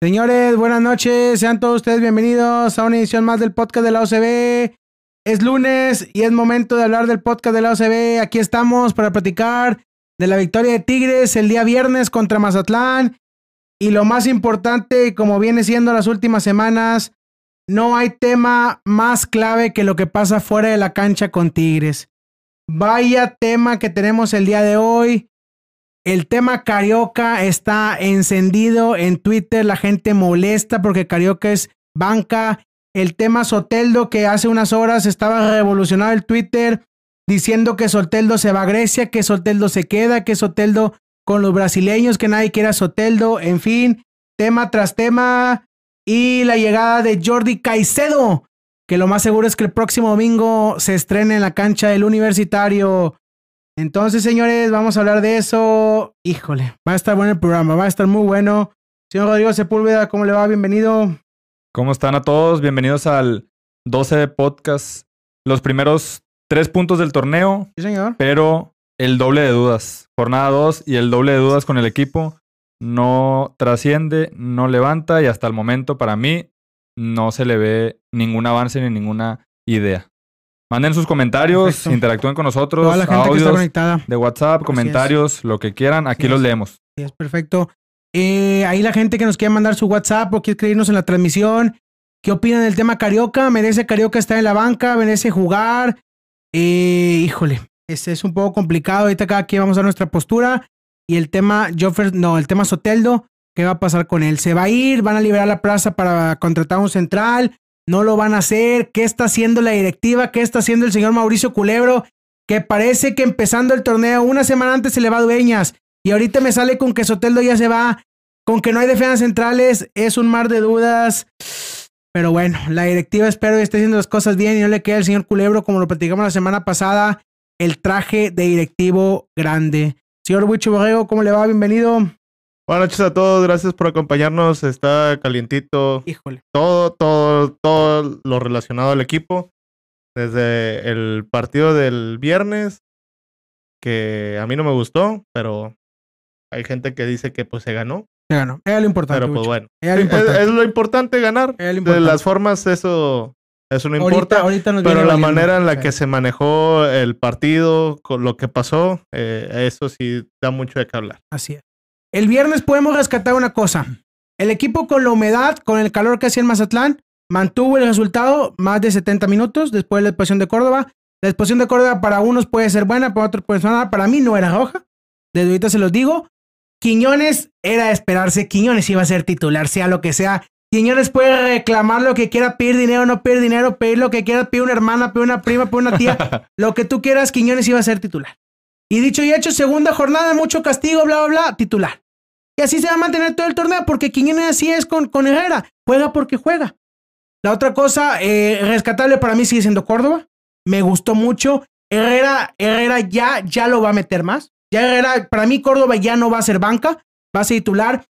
Señores, buenas noches. Sean todos ustedes bienvenidos a una edición más del podcast de la OCB. Es lunes y es momento de hablar del podcast de la OCB. Aquí estamos para platicar de la victoria de Tigres el día viernes contra Mazatlán. Y lo más importante, como viene siendo las últimas semanas, no hay tema más clave que lo que pasa fuera de la cancha con Tigres. Vaya tema que tenemos el día de hoy. El tema Carioca está encendido en Twitter. La gente molesta porque Carioca es banca. El tema Soteldo, que hace unas horas estaba revolucionado el Twitter diciendo que Soteldo se va a Grecia, que Soteldo se queda, que Soteldo con los brasileños, que nadie quiera Soteldo. En fin, tema tras tema. Y la llegada de Jordi Caicedo, que lo más seguro es que el próximo domingo se estrene en la cancha del universitario. Entonces, señores, vamos a hablar de eso. Híjole, va a estar bueno el programa, va a estar muy bueno. Señor Rodrigo Sepúlveda, ¿cómo le va? Bienvenido. ¿Cómo están a todos? Bienvenidos al 12 de podcast. Los primeros tres puntos del torneo. Sí, señor. Pero el doble de dudas. Jornada 2 y el doble de dudas con el equipo. No trasciende, no levanta y hasta el momento para mí no se le ve ningún avance ni ninguna idea. Manden sus comentarios, Perfecto. interactúen con nosotros, Toda la gente que está audios conectada. de WhatsApp, comentarios, lo que quieran, aquí Así los es. leemos. Sí, es perfecto. Eh, ahí la gente que nos quiere mandar su WhatsApp o quiere escribirnos en la transmisión. ¿Qué opinan del tema Carioca? ¿Merece Carioca estar en la banca? ¿Merece jugar? Eh, híjole, este es un poco complicado. Ahorita cada quien vamos a dar nuestra postura. Y el tema Joffer, no, el tema Soteldo, ¿qué va a pasar con él? ¿Se va a ir? ¿Van a liberar la plaza para contratar un central? ¿No lo van a hacer? ¿Qué está haciendo la directiva? ¿Qué está haciendo el señor Mauricio Culebro? Que parece que empezando el torneo, una semana antes se le va a Dueñas. Y ahorita me sale con que Soteldo ya se va, con que no hay defensas centrales, es un mar de dudas. Pero bueno, la directiva espero que esté haciendo las cosas bien y no le quede al señor Culebro, como lo platicamos la semana pasada, el traje de directivo grande. Señor Huicho Borrego, ¿cómo le va? Bienvenido. Buenas noches a todos, gracias por acompañarnos. Está calientito Híjole. todo, todo, todo lo relacionado al equipo. Desde el partido del viernes, que a mí no me gustó, pero hay gente que dice que pues se ganó. Se ganó. Era lo importante. Pero pues bueno, Era lo Sí, es, importante. es lo importante ganar. Era lo De importante. las formas eso, eso no Ahorita- importa. ahorita nos pero la valiendo. manera en la Sí. que se manejó el partido, con lo que pasó, eh, eso sí da mucho de qué hablar. Así es. El viernes podemos rescatar una cosa. El equipo con la humedad, con el calor que hacía en Mazatlán, mantuvo el resultado más de 70 minutos después de la expulsión de Córdoba. La expulsión de Córdoba para unos puede ser buena, para otros puede ser mala. Para mí no era roja. Desde ahorita se los digo. Quiñones era de esperarse. Quiñones iba a ser titular, sea lo que sea. Quiñones puede reclamar lo que quiera, pedir dinero, no pedir dinero, pedir lo que quiera, pedir una hermana, pedir una prima, pedir una tía. lo que tú quieras, Quiñones iba a ser titular. Y dicho y hecho, segunda jornada, mucho castigo, bla, bla, bla, titular. Y así se va a mantener todo el torneo, porque Quiñones así es con, con Herrera. Juega porque juega. La otra cosa, eh, rescatable para mí sigue siendo Córdoba. Me gustó mucho. Herrera, Herrera ya, ya lo va a meter más. Ya Herrera, para mí Córdoba ya no va a ser banca, va a ser titular.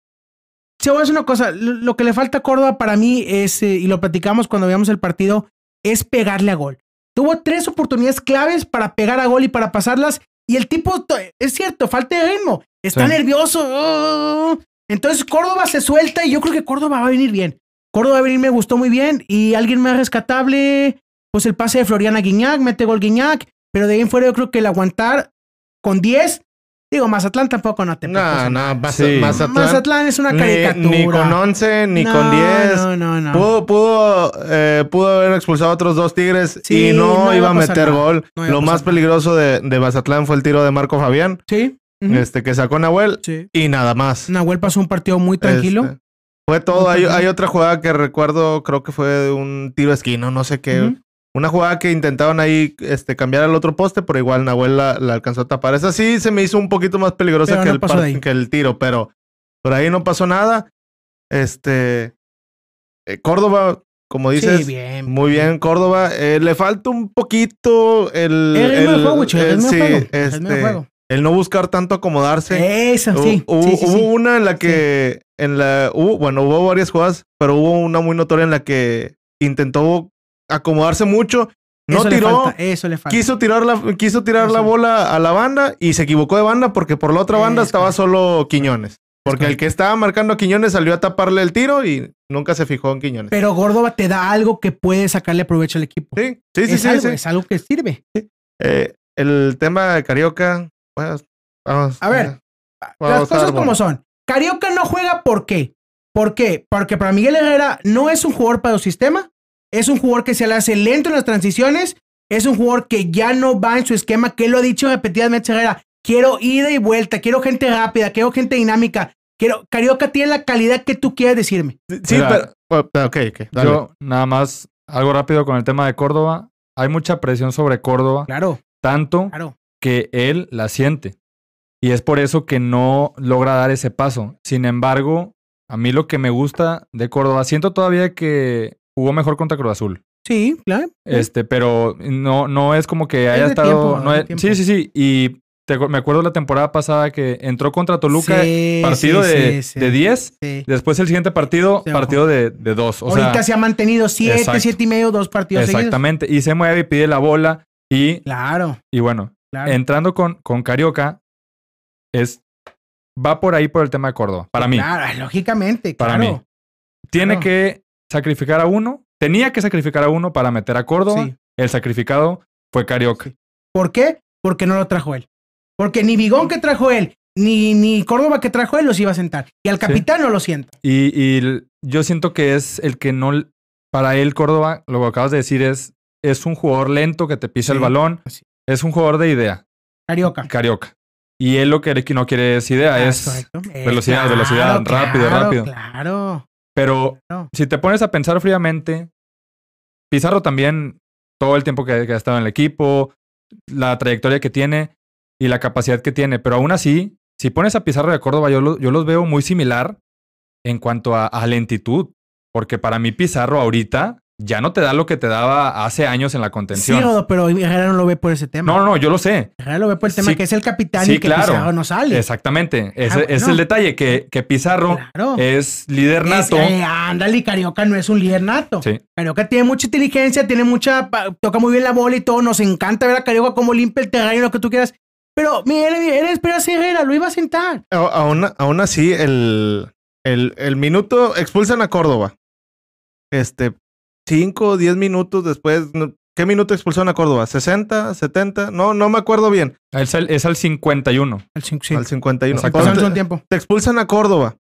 Se voy a decir una cosa, lo que le falta a Córdoba para mí es, eh, y lo platicamos cuando veamos el partido, es pegarle a gol. Tuvo tres oportunidades claves para pegar a gol y para pasarlas. Y el tipo, es cierto, falta de ritmo. Está Sí. nervioso. oh. Entonces Córdoba se suelta y yo creo que Córdoba va a venir bien. Córdoba va a venir, me gustó muy bien. Y alguien más rescatable, pues el pase de Floriana Guiñac, mete gol Guiñac. Pero de ahí en fuera yo creo que el aguantar con 10, digo, Mazatlán tampoco no te No, no, Maz- Sí. Mazatlán. Mazatlán es una caricatura. Ni, con 11, ni No, con 10. No, no, no. Pudo, pudo, eh, pudo haber expulsado a otros dos Tigres Sí, y no, no iba iba a meter nada. gol. No Lo más peligroso de, de Mazatlán fue el tiro de Marco Fabián, Sí. este que sacó Nahuel Sí. y nada más. Nahuel pasó un partido muy tranquilo. Este, fue todo. Hay, hay otra jugada que recuerdo, creo que fue de un tiro esquino, no sé qué. Una jugada que intentaban ahí este, cambiar al otro poste, pero igual Nahuel la, la alcanzó a tapar. Esa sí se me hizo un poquito más peligrosa que, no el par- que tiro, pero por ahí no pasó nada. Este. eh, Córdoba, como dices, sí, bien. muy bien, Córdoba. Eh, le falta un poquito el. El juego, el sí, juego, el este, juego. el no buscar tanto acomodarse. Hu- sí. Hubo, sí, sí, hubo sí. una en la que, en la, hubo, bueno, hubo varias jugadas, pero hubo una muy notoria en la que intentó acomodarse mucho, no eso tiró, Le falta, eso le falta. quiso tirar la, quiso tirar la bola a la banda y se equivocó de banda porque por la otra banda Es estaba correcto. solo Quiñones. Porque el que estaba marcando a Quiñones salió a taparle el tiro y nunca se fijó en Quiñones. Pero Córdoba te da algo que puede sacarle provecho al equipo. Sí, sí, sí, es, sí, algo, sí. es algo que sirve. Eh, el tema de Carioca, pues, vamos. A ver, Vamos Las cosas como son. Carioca no juega ¿por qué? ¿Por qué? Porque para Miguel Herrera no es un jugador para el sistema, es un jugador que se le hace lento en las transiciones, es un jugador que ya no va en su esquema, que él lo ha dicho repetidamente Herrera, quiero ida y vuelta, quiero gente rápida, quiero gente dinámica, quiero Carioca tiene la calidad que tú quieres decirme. Sí, Mira, pero. oh, Ok, ok. dale. Yo, nada más, algo rápido con el tema de Córdoba. Hay mucha presión sobre Córdoba, Claro, tanto claro. que él la siente. Y es por eso que no logra dar ese paso. Sin embargo, a mí lo que me gusta de Córdoba, siento todavía que jugó mejor contra Cruz Azul. Sí, claro. Este, pero no, no es como que haya estado. tiempo, no es sí, sí, sí. Y te me acuerdo la temporada pasada que entró contra Toluca, Sí, partido sí, de, sí, sí. de 10. Sí. Después el siguiente partido, partido de, de 2. O Ahorita sea, se ha mantenido siete, exacto. siete y medio, dos partidos seguidos. exactamente. Y se mueve y pide la bola. Y, Claro, y bueno, claro. entrando con, con Carioca, es. Va por ahí por el tema de Córdoba. Para mí. Claro, lógicamente, Para claro. mí. Tiene claro. que sacrificar a uno. Tenía que sacrificar a uno para meter a Córdoba. Sí. El sacrificado fue Carioca. Sí. ¿Por qué? Porque no lo trajo él. Porque ni Bigón que trajo él, ni, ni Córdoba que trajo él los iba a sentar. Y al capitán no lo sienta. Y, y yo siento que es el que no. Para él, Córdoba, lo que acabas de decir es. Es un jugador lento que te pisa el balón. Es un jugador de idea. Carioca. Carioca. Y él lo que no quiere es idea, Ah, es. correcto. Eh, velocidad, velocidad, rápido, claro, rápido. Claro. Pero si te pones a pensar fríamente, Pizarro también, todo el tiempo que, que ha estado en el equipo, la trayectoria que tiene y la capacidad que tiene. Pero aún así, si pones a Pizarro de Córdoba, yo, lo- yo los veo muy similar en cuanto a, a lentitud. Porque para mí Pizarro ahorita ya no te da lo que te daba hace años en la Sí, contención. Rodo, pero Herrera no lo ve por ese tema. no, no, no, yo lo sé. Herrera lo ve por el tema Sí, que es el capitán sí, y que claro. Pizarro no sale. Exactamente. Ese Ah, es el detalle, que, que Pizarro Claro. es líder Es- nato. eh, ándale, Carioca no es un líder nato. Sí. Carioca tiene mucha inteligencia, tiene mucha. toca muy bien la bola y todo. Nos encanta ver a Carioca cómo limpia el terreno, lo que tú quieras. Pero, mira, era esperas Herrera, lo iba a sentar. A- Aún, aún así, el, el, el minuto expulsan a Córdoba. Este, 5 o 10 minutos después. ¿Qué minuto expulsaron a Córdoba? ¿60? ¿70? No, no me acuerdo bien. Es al, es al 51. Al sí. Al 51. Exactamente. Cuando Pasaron te, tiempo. te expulsan a Córdoba.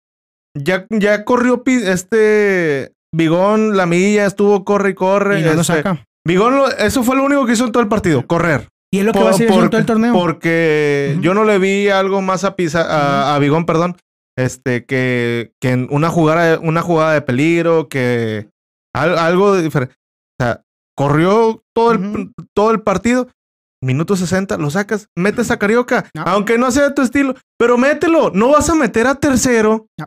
Ya, ya corrió este Bigón, la milla, estuvo corre y corre. Y no lo este, saca. Bigón, lo- eso fue lo único que hizo en todo el partido, correr. Y es lo que Por- va a ser por- todo el torneo. Porque yo no le vi algo más a, Pisa- a, a Bigón, perdón, este, que, que en una jugada, una jugada de peligro, que al- algo diferente. O sea, corrió todo el, todo el partido. Minuto 60, lo sacas, metes a Carioca, No. aunque no sea de tu estilo, pero mételo. No vas a meter a tercero No.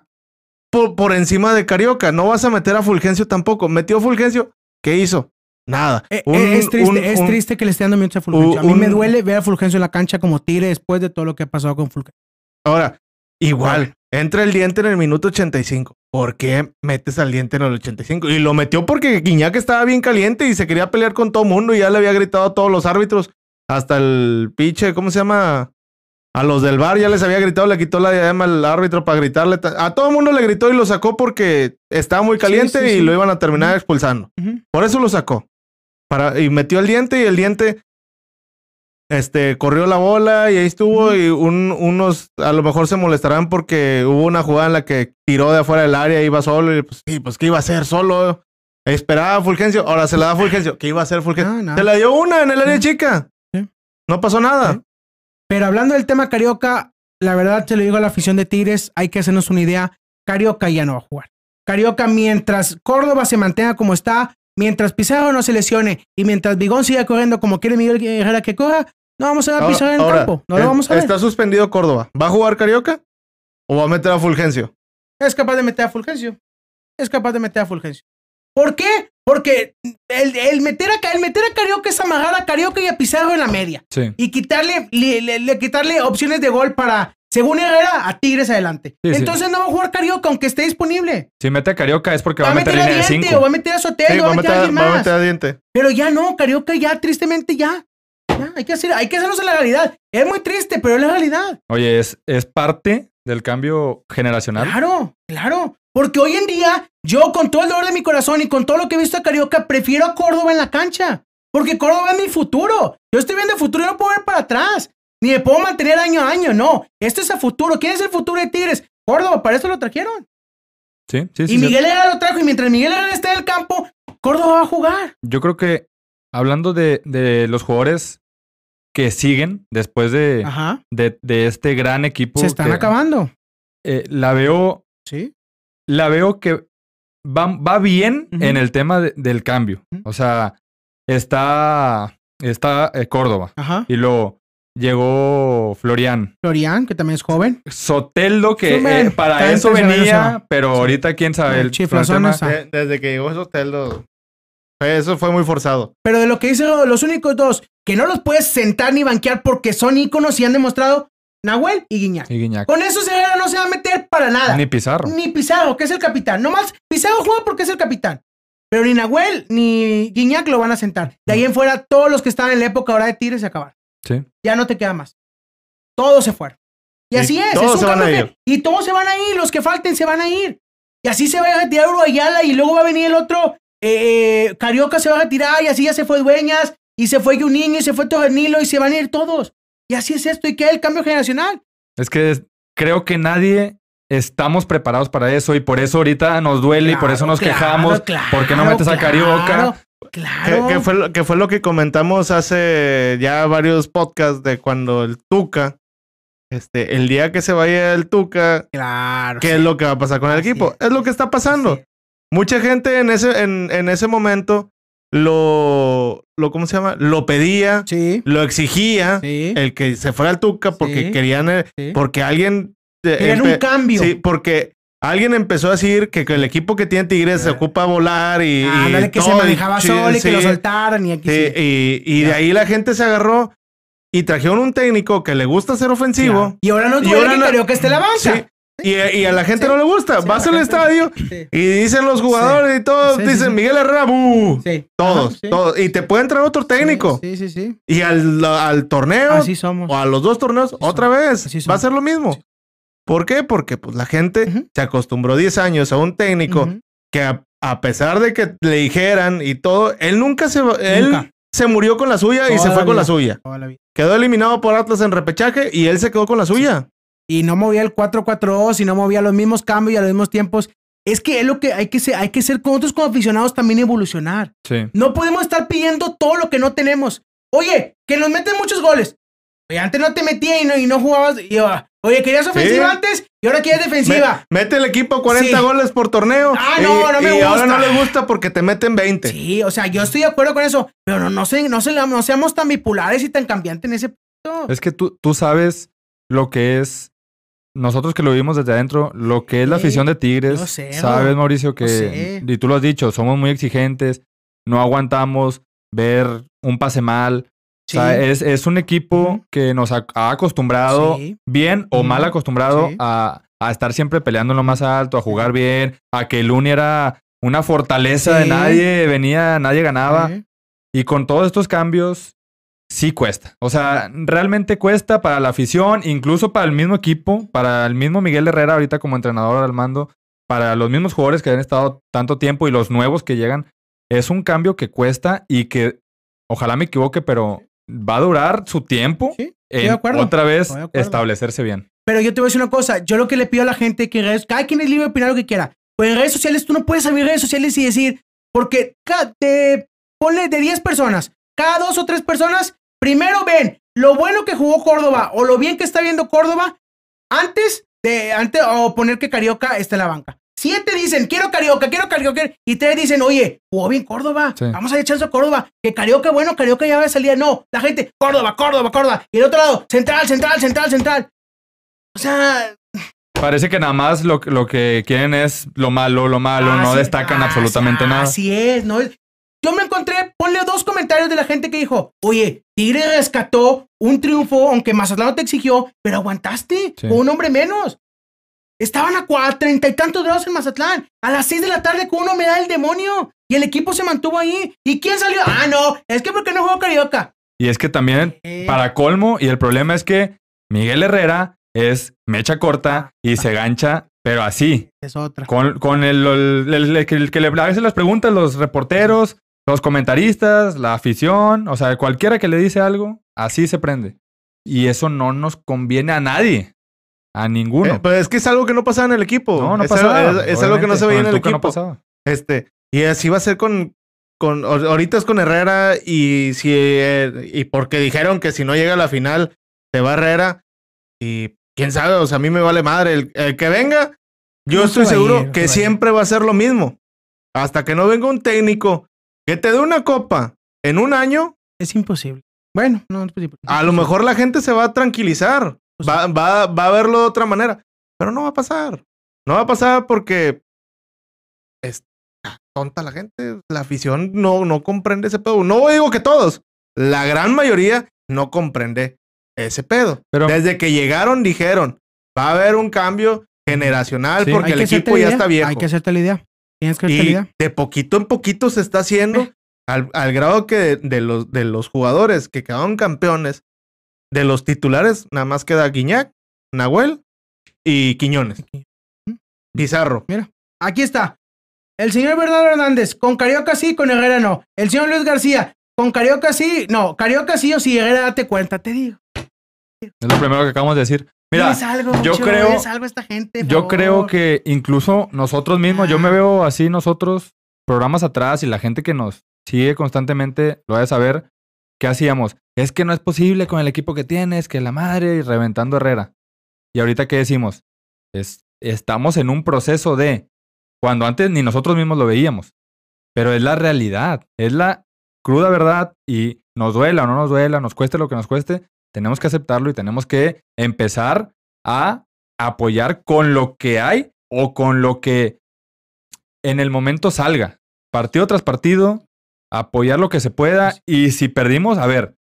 por, por encima de Carioca. No vas a meter a Fulgencio tampoco. Metió Fulgencio, ¿qué hizo? Nada. Eh, Un- eh, es triste, un- es triste que le esté dando minutos a Fulgencio. a mí me duele ver a Fulgencio en la cancha como tire después de todo lo que ha pasado con Fulgencio. Ahora, igual, entra el diente en el minuto 85. ¿Por qué metes al diente en el 85? Y lo metió porque Guiñac estaba bien caliente y se quería pelear con todo mundo y ya le había gritado a todos los árbitros. Hasta el pinche, ¿cómo se llama? A los del bar ya les había gritado, le quitó la diadema al árbitro para gritarle. ta- A todo el mundo le gritó y lo sacó porque estaba muy caliente sí, y sí. lo iban a terminar expulsando. Por eso lo sacó. Para, y metió el diente y el diente este, corrió la bola y ahí estuvo y un- unos a lo mejor se molestarán porque hubo una jugada en la que tiró de afuera del área, iba solo y pues, sí, pues ¿qué iba a hacer solo? Esperaba a Fulgencio, ahora se la da a Fulgencio. ¿Qué iba a hacer Fulgencio? No, no. Se la dio una en el área Sí. chica. Sí. No pasó nada. Sí. Pero hablando del tema Carioca, la verdad te lo digo a la afición de Tigres, hay que hacernos una idea. Carioca ya no va a jugar. Carioca, mientras Córdoba se mantenga como está, mientras Pizarro no se lesione y mientras Bigón siga corriendo como quiere Miguel Herrera que corra, no vamos a ver a Ahora- Pizarro en el ahora, campo. No eh, lo vamos a ver. Está suspendido Córdoba. ¿Va a jugar Carioca? ¿O va a meter a Fulgencio? Es capaz de meter a Fulgencio. Es capaz de meter a Fulgencio. ¿Por qué? Porque el, el meter, a, el meter a Carioca es amarrar a Carioca y a Pizarro en la media. Sí. y quitarle, le- le- le- quitarle opciones de gol para, según Herrera, a Tigres adelante. Sí, sí. Entonces no va a jugar Carioca, aunque esté disponible. Si mete a Carioca es porque Va va a meter a línea de Diente 5. o va a meter a Sotel Sí, o va va a a meter a meter, va a meter a diente. Pero ya no, Carioca ya, tristemente ya. Hay que, hacer, hay que hacernos en la realidad. Es muy triste, pero es la realidad. Oye, es, es parte del cambio generacional. Claro, claro. Porque hoy en día, yo con todo el dolor de mi corazón y con todo lo que he visto a Carioca, prefiero a Córdoba en la cancha. Porque Córdoba es mi futuro. Yo estoy viendo el futuro y no puedo ver para atrás. Ni me puedo mantener año a año, no. Esto es a futuro. ¿Quién es el futuro de Tigres? Córdoba, para eso lo trajeron. Sí, sí, sí. y. Miguel Herrera lo trajo y mientras Miguel Herrera esté en el campo, Córdoba va a jugar. Yo creo que hablando de, de los jugadores que siguen después de, de, de este gran equipo. Se están que, acabando. eh, la veo, Sí. la veo que va, va bien en el tema de- del cambio. O sea, está, está eh, Córdoba. Ajá. Y luego llegó Florian. Florian, que también es joven. Soteldo, que Sí, eh, para eso venía, pero Sí. ahorita quién sabe. El El, desde que llegó Soteldo, eso fue muy forzado. Pero de lo que dicen los únicos dos que no los puedes sentar ni banquear porque son íconos y han demostrado Nahuel y Guiñac. y Guiñac. Con eso Herrera no se va a meter para nada. Ni Pizarro. Ni Pizarro, que es el capitán. Nomás Pizarro juega porque es el capitán. Pero ni Nahuel ni Guiñac lo van a sentar. De ahí en fuera, todos los que estaban en la época ahora de Tigres se acabaron. Sí. Ya no te queda más. Todos se fueron. Y, Y así es. todos es un se van a ir. Y todos se van a ir. Los que falten se van a ir. Y así se va a retirar Uruguayala y luego va a venir el otro. Eh, eh, Carioca se va a retirar y así ya se fue Dueñas y se fue Juninho y se fue Torrenilo y se van a ir todos. Y así es esto y queda el cambio generacional. Es que es- creo que nadie estamos preparados para eso y por eso ahorita nos duele y por eso nos Claro, quejamos. claro, ¿Por qué no metes a Carioca? Claro, Que, claro. que fue, lo- que fue lo que comentamos hace ya varios podcasts de cuando el Tuca, este, el día que se vaya el Tuca, Claro. ¿qué es lo que va a pasar con el equipo? es. Es lo que está pasando. Sí. Mucha gente en ese, en, en ese momento lo, lo, ¿cómo se llama? Lo pedía, Sí. lo exigía, Sí. el que se fuera al Tuca porque Sí. querían, eh, porque alguien... eh, Querían un cambio. Sí, porque alguien empezó a decir que, que el equipo que tiene Tigres se ocupa volar y... que se todo, y manejaba solo y que lo soltaran y aquí Sí, sí. y, y de ahí la gente se agarró y trajeron un técnico que le gusta ser ofensivo. Claro. Y ahora no ahora que no- Carioca esté la banca. Sí, y, y a la gente Sí. no le gusta. Sí, Vas al estadio Sí. y dicen los jugadores y todos, dicen. Miguel Herrera. Todos, Ajá, todos. Y te pueden traer otro técnico. Sí, sí, sí. Y al, al torneo Así somos. o a los dos torneos, Así otra vez. Va a ser lo mismo. ¿Por qué? Porque pues, la gente se acostumbró 10 años a un técnico que a, a pesar de que le dijeran y todo, él nunca se... Él Nunca. se murió con la suya y se fue con la suya. La. Quedó eliminado por Atlas en repechaje y él se quedó con la suya. Y no movía el 4-4-2 y no movía los mismos cambios y a los mismos tiempos. Es que es lo que hay que ser, hay que ser con nosotros como aficionados también evolucionar. Sí. No podemos estar pidiendo todo lo que no tenemos. Oye, que nos meten muchos goles. Oye, antes no te metía y no, y no jugabas. y yo, oye, querías ofensiva Sí. antes y ahora quieres defensiva. Me- mete el equipo a 40 Sí. goles por torneo. Ah, y, no, no me y ahora gusta. no le gusta porque te meten 20. Sí, o sea, yo estoy de acuerdo con eso, pero no, no, se, no, se, no seamos tan bipolares y tan cambiantes en ese punto. Es que tú, tú sabes lo que es, nosotros que lo vivimos desde adentro, lo que es la afición de Tigres. sé, sabes. Mauricio, que, sé. y tú lo has dicho, somos muy exigentes, no aguantamos ver un pase mal. Sí. O sea, es, es un equipo que nos ha, acostumbrado, Sí. bien o mal acostumbrado, a, a estar siempre peleando en lo más alto, a jugar bien, a que el Uni era una fortaleza de nadie, venía, nadie ganaba. Y con todos estos cambios, sí cuesta. O sea, realmente cuesta para la afición, incluso para el mismo equipo, para el mismo Miguel Herrera ahorita como entrenador al mando, para los mismos jugadores que han estado tanto tiempo y los nuevos que llegan. Es un cambio que cuesta y que, ojalá me equivoque, pero va a durar su tiempo Sí, de acuerdo. otra vez Estoy de acuerdo. establecerse bien. Pero yo te voy a decir una cosa, yo lo que le pido a la gente que en redes, cada quien es libre de opinar lo que quiera. Pues en redes sociales tú no puedes abrir redes sociales y decir, porque te ponle de 10 personas, cada dos o tres personas, primero ven lo bueno que jugó Córdoba o lo bien que está viendo Córdoba antes de antes o poner que Carioca está en la banca. Siete dicen, quiero Carioca, quiero Carioca. Y tres dicen, oye, jugó bien Córdoba. Sí. Vamos a echarse a Córdoba. Que Carioca, bueno, Carioca ya va a salir. No, la gente, Córdoba, Córdoba, Córdoba. Y el otro lado, central, central, central, central. O sea, Parece que nada más lo, lo que quieren es lo malo, lo malo, no así- destacan así- absolutamente nada. Así es, ¿no? Yo me encontré, ponle dos comentarios de la gente que dijo, oye, Tigre rescató un triunfo, aunque Mazatlán no te exigió, pero aguantaste Sí. con un hombre menos. Estaban a cua- treinta y tantos grados en Mazatlán. A las seis de la tarde con una humedad del demonio. Y el equipo se mantuvo ahí. ¿Y quién salió? Ah, no, es que porque no jugó Carioca. Y es que también, Eh. para colmo, y el problema es que Miguel Herrera es mecha corta y se gancha, pero así. Es otra. Con, con el, el- el- el que, le veces las preguntas, los reporteros, los comentaristas, la afición, o sea, cualquiera que le dice algo, así se prende. Y eso no nos conviene a nadie. A ninguno. Eh, pero es que es algo que no pasaba en el equipo. no, no es, pasaba. algo- es- es algo que no se veía en el equipo. no pasaba. Este, y así va a ser con, con ahor- ahorita es con Herrera y si eh, y porque dijeron que si no llega a la final se va Herrera y quién sabe, o sea, a mí me vale madre el, el que venga. Yo No estoy seguro ir, que siempre va a ser lo mismo. Hasta que no venga un técnico que te dé una copa en un año, Es imposible. Bueno, no, es imposible. a lo mejor la gente se va a tranquilizar. Pues Va, va, va a verlo de otra manera. Pero no va a pasar. No va a pasar porque es tonta la gente. La afición no, no comprende ese pedo. No digo que todos. La gran mayoría no comprende ese pedo. Pero- Desde que llegaron dijeron, va a haber un cambio generacional Sí. porque el equipo ya idea, está viejo. Hay que hacerte la idea. Tienes que Y de poquito en poquito se está haciendo Eh. al, al grado que de, de los, de los jugadores que quedaron campeones, de los titulares, nada más queda Guiñac, Nahuel y Quiñones. Pizarro. Aquí está. El señor Bernardo Hernández, con Carioca sí, con Herrera no. El señor Luis García, con Carioca sí, no. Carioca sí o sí, Herrera date cuenta, te digo. Es lo primero que acabamos de decir. Mira, algo, yo creo- algo esta gente. yo creo que incluso nosotros mismos, yo me veo así nosotros, programas atrás y la gente que nos sigue constantemente lo ha de saber. ¿Qué hacíamos? Es que no es posible con el equipo que tienes, que la madre y reventando Herrera. Y ahorita, ¿qué decimos? Es, estamos en un proceso de, cuando antes ni nosotros mismos lo veíamos, pero es la realidad, es la cruda verdad y nos duela o no nos duela, nos cueste lo que nos cueste, tenemos que aceptarlo y tenemos que empezar a apoyar con lo que hay o con lo que en el momento salga. Partido tras partido, apoyar lo que se pueda. Y si perdimos, a ver,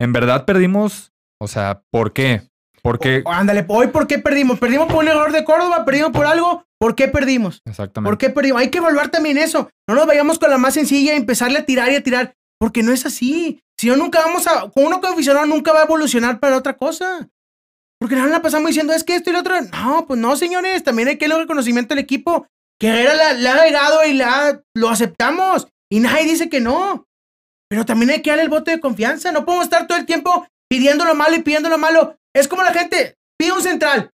en verdad perdimos, o sea, ¿por qué? Porque... O- ándale, hoy ¿por qué perdimos? ¿Perdimos por un error de Córdoba? ¿Perdimos por algo? ¿Por qué perdimos? Exactamente. ¿Por qué perdimos? Hay que evaluar también eso. No nos vayamos con la más sencilla y empezarle a tirar y a tirar. Porque no es así. Si no, nunca vamos a. Con uno aficionado nunca va a evolucionar para otra cosa. Porque no la pasamos diciendo, es que esto y lo otro. No, pues no, señores. También hay que darle reconocimiento al equipo. Que Herrera la, la ha regado y la, lo aceptamos. Y nadie dice que no. Pero también hay que darle el voto de confianza. No podemos estar todo el tiempo pidiendo lo malo y pidiendo lo malo. Es como la gente pide un central.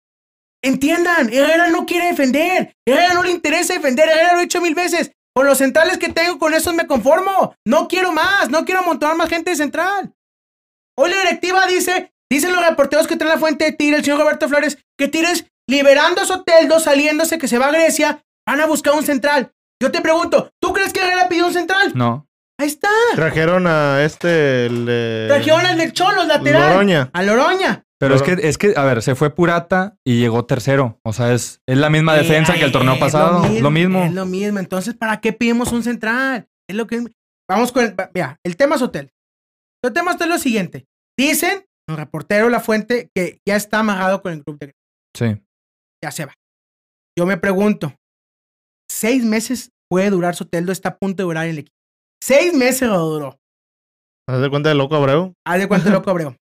Entiendan, Herrera no quiere defender. Herrera no le interesa defender. Herrera lo he dicho mil veces. Con los centrales que tengo, con esos me conformo. No quiero más. No quiero amontonar más gente de central. Hoy la directiva dice, dicen los reporteros que traen la fuente de Tigre, el señor Roberto Flores, que Tigres, liberando a Soteldo, saliéndose que se va a Grecia, van a buscar un central. Yo te pregunto, ¿tú crees que Herrera pidió un central? No. Ahí está. Trajeron a este, el de... Trajeron al del Cholos, lateral. Loroña. A Loroña. Pero es que, es que, a ver, se fue Purata y llegó tercero. O sea, es, es la misma defensa Eh, que el torneo es pasado. Lo mismo. Es lo mismo. Entonces, ¿para qué pedimos un central? Es lo que. Vamos con el. Mira, el tema es hotel. El tema es lo siguiente. Dicen, un reportero La Fuente, que ya está amarrado con el club de Sí. ya se va. Yo me pregunto, ¿seis meses puede durar Soteldo? Está a punto de durar el equipo. Seis meses lo duró. ¿Haz de cuenta de loco Abreu? Haz de cuánto loco Abreu.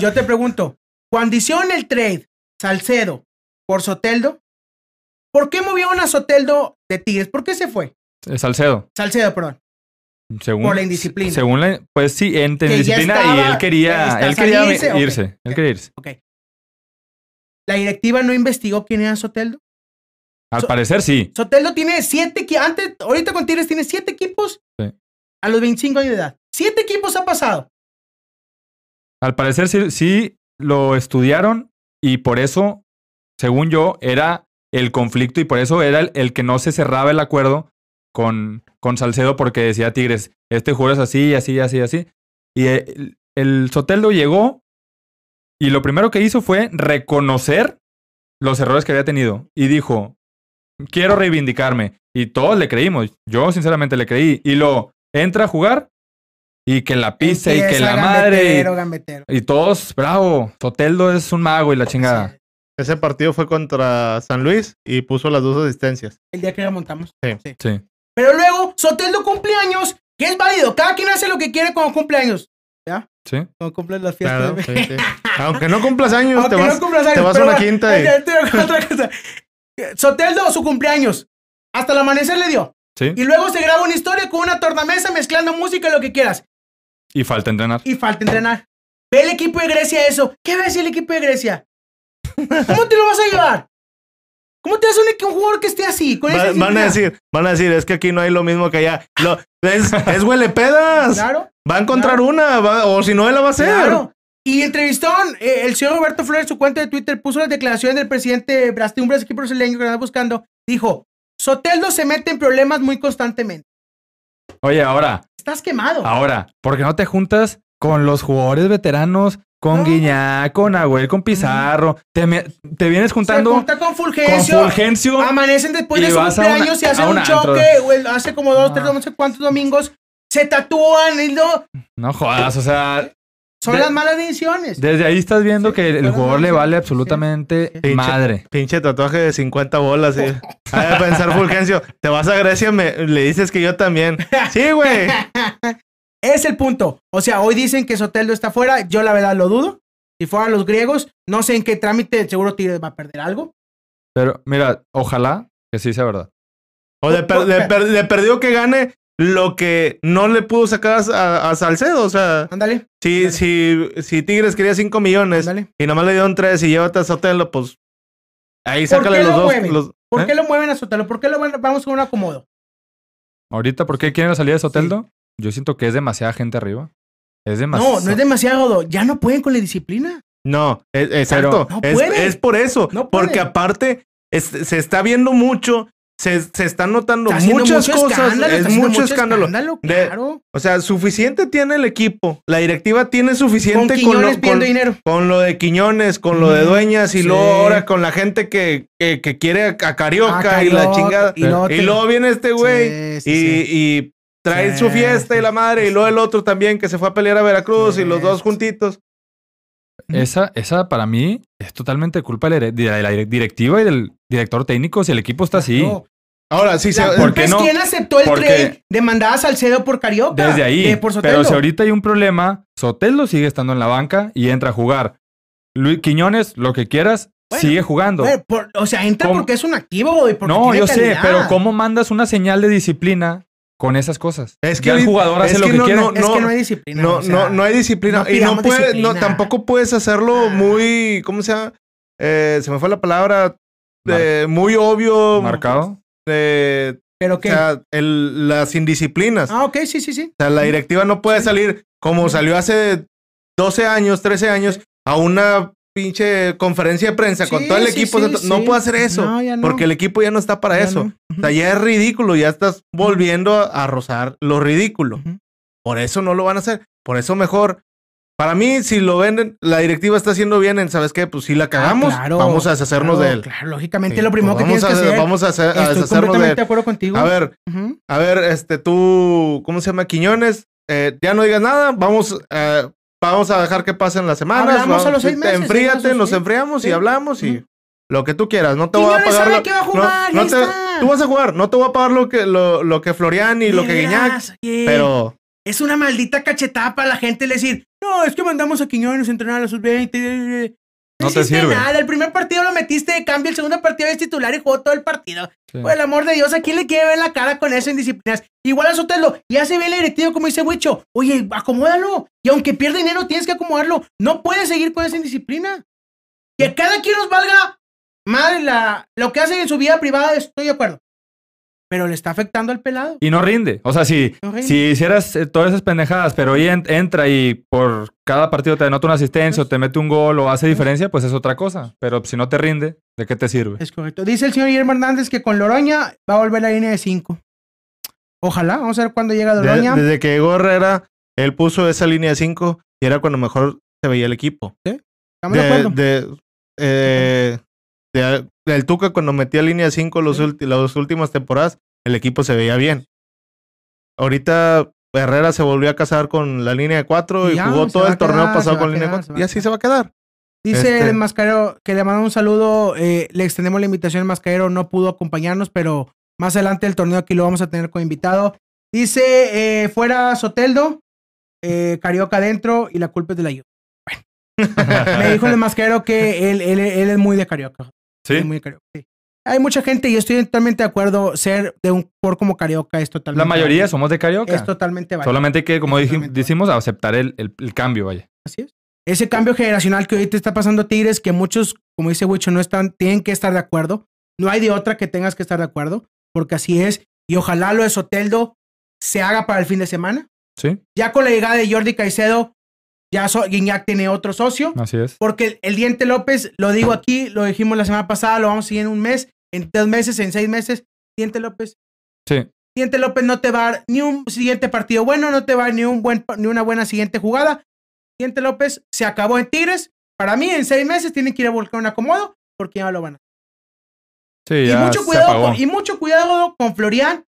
Yo te pregunto, cuando hicieron el trade Salcedo por Soteldo, ¿por qué movieron a Soteldo de Tigres? ¿Por qué se fue? Es Salcedo. Salcedo, perdón. Según, Por la indisciplina. Según la, pues sí, en Que ya indisciplina y él quería, él quería salirse, irse. Él quería irse. Ok. ¿La directiva no investigó quién era Soteldo? Al So- parecer sí. Soteldo tiene siete equipos. Antes, ahorita con Tigres tiene siete equipos Sí. a los 25 años de edad. Siete equipos ha pasado. Al parecer sí, sí lo estudiaron y por eso, según yo, era el conflicto y por eso era el, el que no se cerraba el acuerdo con, con Salcedo porque decía Tigres, este juego es así, así, así, así. Y el, el Soteldo llegó y lo primero que hizo fue reconocer los errores que había tenido y dijo, quiero reivindicarme. Y todos le creímos, yo sinceramente le creí. Y lo entra a jugar y que la pizza y que la madre... y- gambetero, gambetero. y todos, bravo, Soteldo es un mago y la chingada. Sí. Ese partido fue contra San Luis y puso las dos asistencias. El día que remontamos. Sí. Pero luego, Soteldo cumpleaños, que es válido. Cada quien hace lo que quiere cuando cumpleaños. Sí. No cumples las fiestas. Claro, de- sí, sí. Aunque no cumplas años, Aunque te vas, no cumplas te vas a una quinta y... otra cosa. Soteldo, su cumpleaños. Hasta el amanecer le dio. Sí. Y luego se graba una historia con una tornamesa mezclando música y lo que quieras. Y falta entrenar. Y falta entrenar. Ve el equipo de Grecia eso. ¿Qué va a decir el equipo de Grecia? ¿Cómo te lo vas a llevar? ¿Cómo te hace un, un jugador que esté así? Con esa Va- van a decir, van a decir, es que aquí no hay lo mismo que allá. Lo- es, es huele pedas. Claro. Va a encontrar Claro. una, va- o si no, él la va a hacer. Claro. Y entrevistó eh, el señor Roberto Flores en su cuenta de Twitter, puso las declaraciones del presidente de un equipo brasileño que anda buscando. Dijo, Soteldo se mete en problemas muy constantemente. Oye, ahora, Estás quemado. ahora, ¿por qué no te juntas con los jugadores veteranos? Con No. Guiñac, con Agüel, con Pizarro. Te, me- te vienes se juntando junta con con Fulgencio. Amanecen después de su una- cumpleaños y a hacen un choque, hace como dos, tres, no sé cuántos domingos. Se tatúan y no. No jodas, o sea, Son De- las malas decisiones. desde ahí estás viendo Sí, que el jugador le vale absolutamente sí. Madre. Pinche tatuaje de 50 bolas. ¿sí? De pensar Fulgencio, te vas a Grecia, me, le dices que yo también. Sí, güey. es el punto. O sea, hoy dicen que Soteldo está fuera. Yo la verdad lo dudo. Si fueran los griegos, no sé en qué trámite, seguro Tigres va a perder algo. Pero mira, ojalá que sí sea verdad. O de, per- de per- de perdido que gane lo que no le pudo sacar a, a Salcedo. O sea, Ándale, si, si, si Tigres quería 5 millones y nomás le dieron 3 y llévate a Sotelo, pues ahí ¿Por sácale los lo dos. los- ¿Por ¿eh? qué lo mueven a Sotelo? ¿Por qué lo van- vamos con un acomodo? Ahorita, ¿por qué quieren la salida de Soteldo? Yo siento que es demasiada gente arriba. Es demasiado. No, no es demasiado. Ya no pueden con la disciplina. No, es- exacto. no es, es por eso. No porque aparte es- se está viendo mucho, se, se están notando Está muchas cosas. es mucho escándalo. Claro. O sea, suficiente tiene el equipo. La directiva tiene suficiente con, Quiñones lo, con, dinero. con lo de Quiñones, con lo de. Dueñas y Sí. luego ahora con la gente que, que, que quiere a, a Carioca Ah, y la chingada. y luego Y te- luego viene este güey Sí, sí, y, y trae su fiesta y la madre. Y luego el otro también que se fue a pelear a Veracruz y los dos juntitos. Esa, esa para mí es totalmente culpa de la, de la directiva y del director técnico si el equipo está así. No. Ahora, sí, se, ¿por qué es no? quien aceptó el Porque- trade de mandar a Salcedo por Carioca. Desde ahí. de por pero si Sotelo. ahorita hay un problema, Soteldo sigue estando en la banca y entra a jugar. Luis Quiñones, lo que quieras, Bueno, sigue jugando. Bueno, por- o sea, entra ¿Cómo? porque es un activo y porque no, tiene yo sé, pero ¿cómo mandas una señal de disciplina con esas cosas? Es que Ya el jugador es hace lo que que no- quiere. no- Es que no hay disciplina. No, o sea, no, no hay disciplina. no y no puedes, no, tampoco puedes hacerlo Ah. muy, ¿cómo se llama? Eh, se me fue la palabra. eh, muy obvio. Marcado. eh, Pero o que. sea, el- las indisciplinas. ah, ok, sí, sí, sí. O sea, la directiva no puede salir como salió hace 12 años, 13 años, a una pinche conferencia de prensa con Sí, todo el sí, equipo. sí, No sí. puede hacer eso. No, no. Porque el equipo ya no está para Ya eso. no. O sea, ya es ridículo, ya estás volviendo a, a rozar lo ridículo. Ujú. Por eso no lo van a hacer. Por eso mejor. Para mí, si lo venden, la directiva está haciendo bien en, ¿sabes qué? Pues si la cagamos, Ah, claro, vamos a deshacernos claro, de él. Claro, lógicamente lo primero pues que tienes vamos que a, hacer. Vamos a, hacer- a deshacernos de él. de acuerdo contigo. A ver, Ujú. a ver, este, tú, ¿cómo se llama? Quiñones, eh, ya no digas nada, vamos, eh, vamos a dejar que pasen las semanas. Hablamos vamos- a los seis te meses, Enfríate, nos sí. enfriamos y hablamos y lo que tú quieras. No te voy a pagar lo- que va a jugar, no te-. Tú vas a jugar, no te voy a pagar lo que, lo, lo que Florian y lo que Guiñac, pero Es una maldita cachetada para la gente decir, no, es que mandamos a Quiñones a entrenar a los sub-20. No te hiciste sirve. nada. El primer partido lo metiste de cambio, el segundo partido es titular y jugó todo el partido. Sí. Por el amor de Dios, ¿a quién le quiere ver la cara con eso en disciplinas? Igual a Sotelo, y hace bien el directivo como dice Huicho. Oye, acomódalo. Y aunque pierda dinero, tienes que acomodarlo. No puedes seguir con esa indisciplina. Que a cada quien nos valga madre la, lo que hacen en su vida privada, estoy de acuerdo. Pero le está afectando al pelado. Y no rinde. O sea, si, No si hicieras eh, todas esas pendejadas, pero hoy en- entra y por cada partido te anota una asistencia o te mete un gol o hace diferencia, pues es otra cosa. Pero si no te rinde, ¿de qué te sirve? Es correcto. Dice el señor Guillermo Hernández que con Loroña va a volver la línea de 5. Ojalá, vamos a ver cuándo llega de- Loroña. desde que llegó Herrera, él puso esa línea de 5 y era cuando mejor se veía el equipo. Estamos de, De, acuerdo. de, eh, de- del Tuca cuando metía línea 5 los Sí. las últimas temporadas, el equipo se veía bien. Ahorita Herrera se volvió a casar con la línea de 4 Y ya, jugó todo el torneo pasado con línea quedar, 4 se va y así se va a quedar. Dice este- el mascarero que le mandó un saludo. eh, le extendemos la invitación al mascarero. No pudo acompañarnos, pero más adelante del torneo aquí lo vamos a tener como invitado. Dice eh, fuera Soteldo. eh, Carioca adentro y la culpa es de la Juve. Bueno. Me dijo el mascarero que él, él, él es muy de Carioca. Sí. Muy. Hay mucha gente y estoy totalmente de acuerdo. Ser de un jugador como Carioca es totalmente. La mayoría válido. somos de Carioca. Es totalmente válido. Solamente que, como dij- Totalmente. decimos, aceptar el, el- el cambio, vaya. Así es. Ese cambio generacional que ahorita está pasando a Tigres, que muchos, como dice Wicho, no están, tienen que estar de acuerdo. No hay de otra que tengas que estar de acuerdo, porque así es. Y ojalá lo de Soteldo se haga para el fin de semana. Sí, Ya con la llegada de Jordi Caicedo, ya so- Guiñac tiene otro socio. así es. Porque el, el Diente López, lo digo aquí, lo dijimos la semana pasada, lo vamos a seguir en un mes, en dos meses, en seis meses. Diente López, Sí, Diente López no te va a dar ni un siguiente partido bueno, no te va a dar ni, un buen, ni una buena siguiente jugada. Diente López se acabó en Tigres. Para mí, en seis meses tienen que ir a buscar un acomodo porque ya lo van a sí, y ya mucho, se cuidado con, y mucho cuidado con Florian,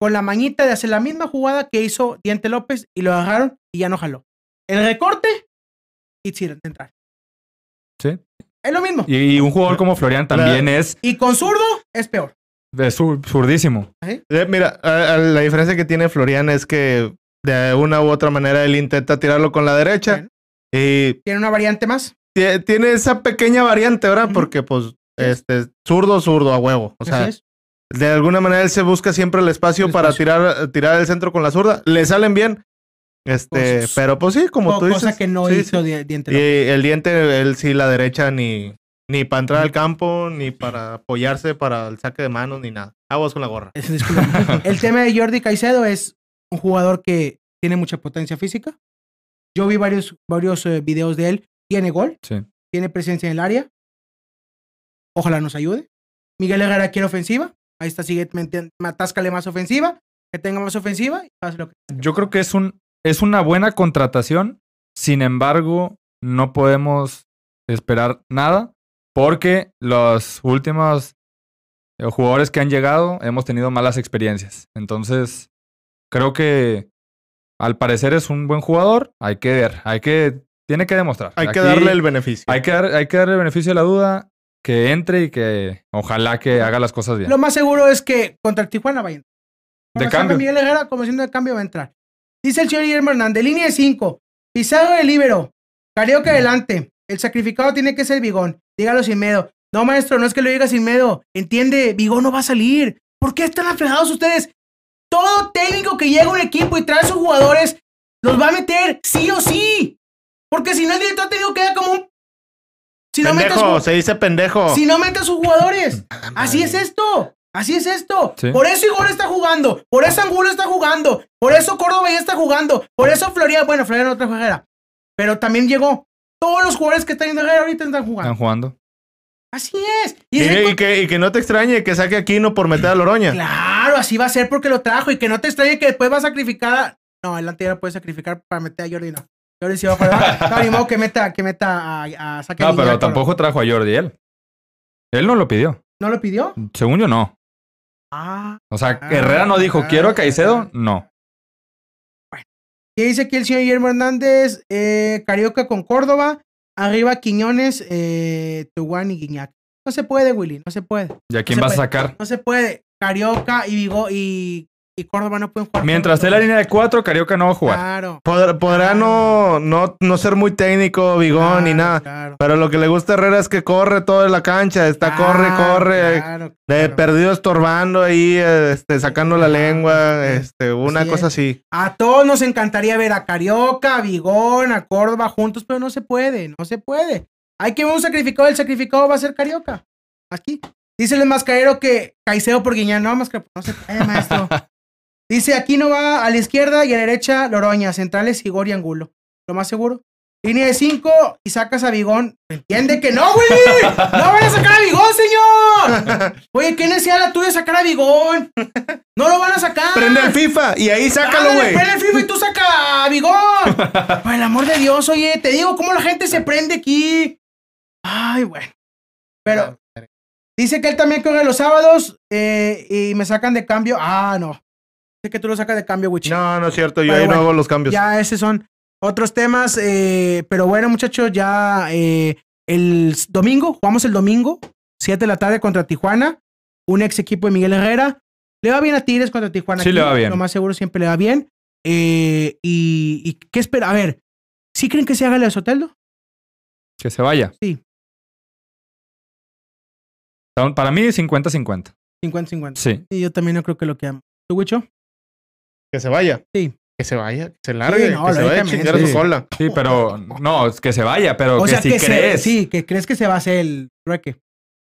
con la mañita de hacer la misma jugada que hizo Diente López y lo agarraron y ya no jaló. El recorte y Tsiran de entrar. Sí. Es lo mismo. Y, Y, y un jugador como Florian también es, con zurdo es peor. es zurdísimo. Eh, Mira, a- a- la diferencia que tiene Florian es que de una u otra manera él intenta tirarlo con la derecha. Bueno. Y Tiene una variante más. tie- tiene esa pequeña variante, ¿verdad? Porque, pues, este, zurdo, zurdo, a huevo. O sea, de alguna manera él se busca siempre el espacio El para espacio. tirar, tirar el centro con la zurda. Le salen bien. Este, Cosas- pero pues sí, como Co- tú dices. cosa que no sí, hizo sí. Di- Diente Y el diente, él sí, la derecha ni, ni para entrar al campo, ni para apoyarse para el saque de manos, ni nada. Aguas con la gorra. El tema de Jordi Caicedo es un jugador que tiene mucha potencia física. Yo vi varios, varios eh, videos de él. Tiene gol, Sí. tiene presencia en el área. Ojalá nos ayude. Miguel Herrera quiere ofensiva. Ahí está, sigue, atáscale más ofensiva. Que tenga más ofensiva. y lo que Yo creo que es un es una buena contratación. Sin embargo, no podemos esperar nada porque los últimos eh, jugadores que han llegado hemos tenido malas experiencias. Entonces, creo que al parecer es un buen jugador. Hay que ver, hay que tiene que demostrar. Hay que darle el beneficio. hay que dar, hay que darle el beneficio de la duda, que entre y que ojalá que haga las cosas bien. Lo más seguro es que contra el Tijuana vaya. De Cuando salga cambio. Miguel Herrera, como siendo de cambio, va a entrar. Dice el señor Guillermo Hernández, línea de 5. Pizarro de libero. Carioca adelante. El sacrificado tiene que ser Bigón. Dígalo sin miedo. No, maestro, no es que lo diga sin miedo. Entiende, Bigón no va a salir. ¿Por qué están afregados ustedes? Todo técnico que llega a un equipo y trae a sus jugadores los va a meter sí o sí. Porque si no, el director técnico queda como un. Si no, pendejo, su- se dice pendejo. si no mete a sus jugadores. Así es esto. Así es esto. Sí. Por eso Igor está jugando. Por eso Angulo está jugando. Por eso Córdoba ya está jugando. Por eso Florian. Bueno, Florian no otra jugadora. Pero también llegó. Todos los jugadores que están en ahorita están jugando. Están jugando. Así es. Y Y, es y el- que, y que no te extrañe que saque a Aquino por meter a Loroña. Claro, así va a ser porque lo trajo. Y que no te extrañe que después va a sacrificar. a- No, el anterior puede sacrificar para meter a Jordi. No. Jordi sí va a jugar. No, ni modo que meta, que meta a, a saque No, pero tampoco trajo a Jordi él. Él no lo pidió. ¿No lo pidió? Según yo, no. Ah. O sea, Ah, Herrera no dijo, ah, quiero a ah. Caicedo. No. ¿Qué dice aquí el señor Guillermo Hernández? Eh, Carioca con Córdoba. Arriba Quiñones, eh, Tuguán y Guiñac. No se puede, Willy, no se puede. ¿Y a quién se vas a sacar? No se puede. Carioca y Vigo y, y Córdoba no pueden jugar. Mientras esté la línea de cuatro, Carioca no va a jugar. Claro. Podrá, no, no, no ser muy técnico, bigón ni claro, nada. Claro. Pero lo que le gusta a Herrera es que corre toda la cancha. Está corre, Claro, corre. claro, De perdido estorbando ahí, este, sacando la Ajá, lengua, este, una Así cosa es. así. A todos nos encantaría ver a Carioca, a Vigón, a Córdoba juntos, pero no se puede, no se puede. Hay que ver un sacrificado, el sacrificado va a ser Carioca. Aquí. Dice el mascarero que Caicedo por Guiñán, no, mascarero, no se puede, maestro. Dice, aquí no va a la izquierda y a la derecha Loroña, centrales Igor y Angulo. Lo más seguro. Línea de 5 y sacas a Vigón. ¿Entiende que no, Willy? ¡No van a sacar a Vigón, señor! Oye, ¿qué necesidad la tuya de sacar a Vigón? No lo van a sacar. Prende el FIFA y ahí sácalo, güey. Prende el FIFA y tú saca a Vigón. Por el amor de Dios, oye, te digo cómo la gente se prende aquí. Ay, bueno. Pero dice que él también corre los sábados eh, y me sacan de cambio. Ah, no. Dice que tú lo sacas de cambio, Wichi. No, no es cierto, yo Pero ahí no hago los cambios. Ya, esos son otros temas. eh, pero bueno, muchachos, ya eh, el domingo, jugamos el domingo, 7 de la tarde contra Tijuana. Un ex equipo de Miguel Herrera. Le va bien a Tigres contra Tijuana. Sí, le va bien. Lo más seguro siempre le va bien. Eh, y, y qué espera? A ver, ¿sí creen que se haga el de Soteldo? Que se vaya. Sí. Para mí, 50-50. 50-50. Sí. Y yo también no creo que lo quieran. ¿Tú, Wicho? Que se vaya. Sí. Que se vaya, que se largue, Sí, no, que se vaya a chingar sí. su cola. Sí, pero no, es que se vaya, pero O que sea, si que se- crees. sí, que crees que se va a hacer el trueque.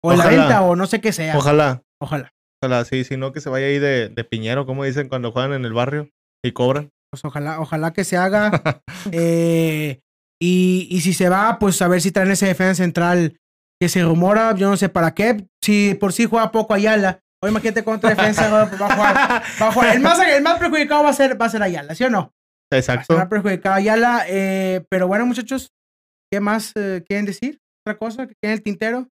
O la venta, o no sé qué sea. Ojalá, Ojalá. ojalá, sí, si no que se vaya ahí de, de piñero, como dicen cuando juegan en el barrio y cobran. Pues ojalá, ojalá que se haga. Eh, y, y si se va, pues a ver si traen ese defensa central que se rumora, yo no sé para qué. Si por sí juega poco Ayala. O imagínate contra defensa va va a jugar. Va a jugar. El, más, el más perjudicado va a ser, va a ser Ayala, ¿sí o no? Va a Exacto. ser perjudicado Ayala. eh, pero bueno, muchachos, ¿qué más eh, quieren decir? ¿Otra cosa que tiene el tintero?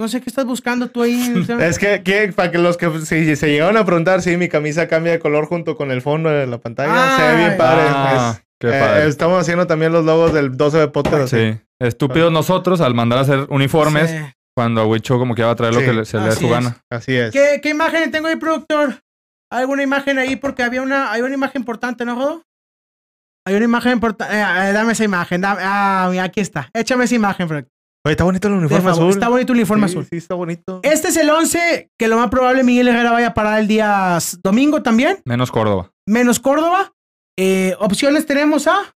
No sé qué estás buscando tú ahí. Es que, para que los que si se llegaron a preguntar, sí, mi camisa cambia de color junto con el fondo de la pantalla. se ve bien padre. Ah, Es- qué eh, padre. estamos haciendo también los logos del 12 de podcast. así. Sí. Estúpidos nosotros al mandar a hacer uniformes Sí. Cuando a Wicho como que va a traer lo Sí, que le- se le dé así su es. gana. Así es. ¿Qué, ¿Qué imagen tengo ahí, productor? ¿Hay alguna imagen ahí? Porque había una, hay una imagen importante, ¿no, Jodo? Hay una imagen importante. dame esa imagen. dame- ah, mira, aquí está. Échame esa imagen, Frank. Oye, está bonito el uniforme favor. azul. Está bonito el uniforme Sí, azul. Sí, está bonito. Este es el 11 que lo más probable Miguel Herrera vaya a parar el día domingo también. Menos Córdoba. Menos Córdoba. Eh, opciones tenemos a.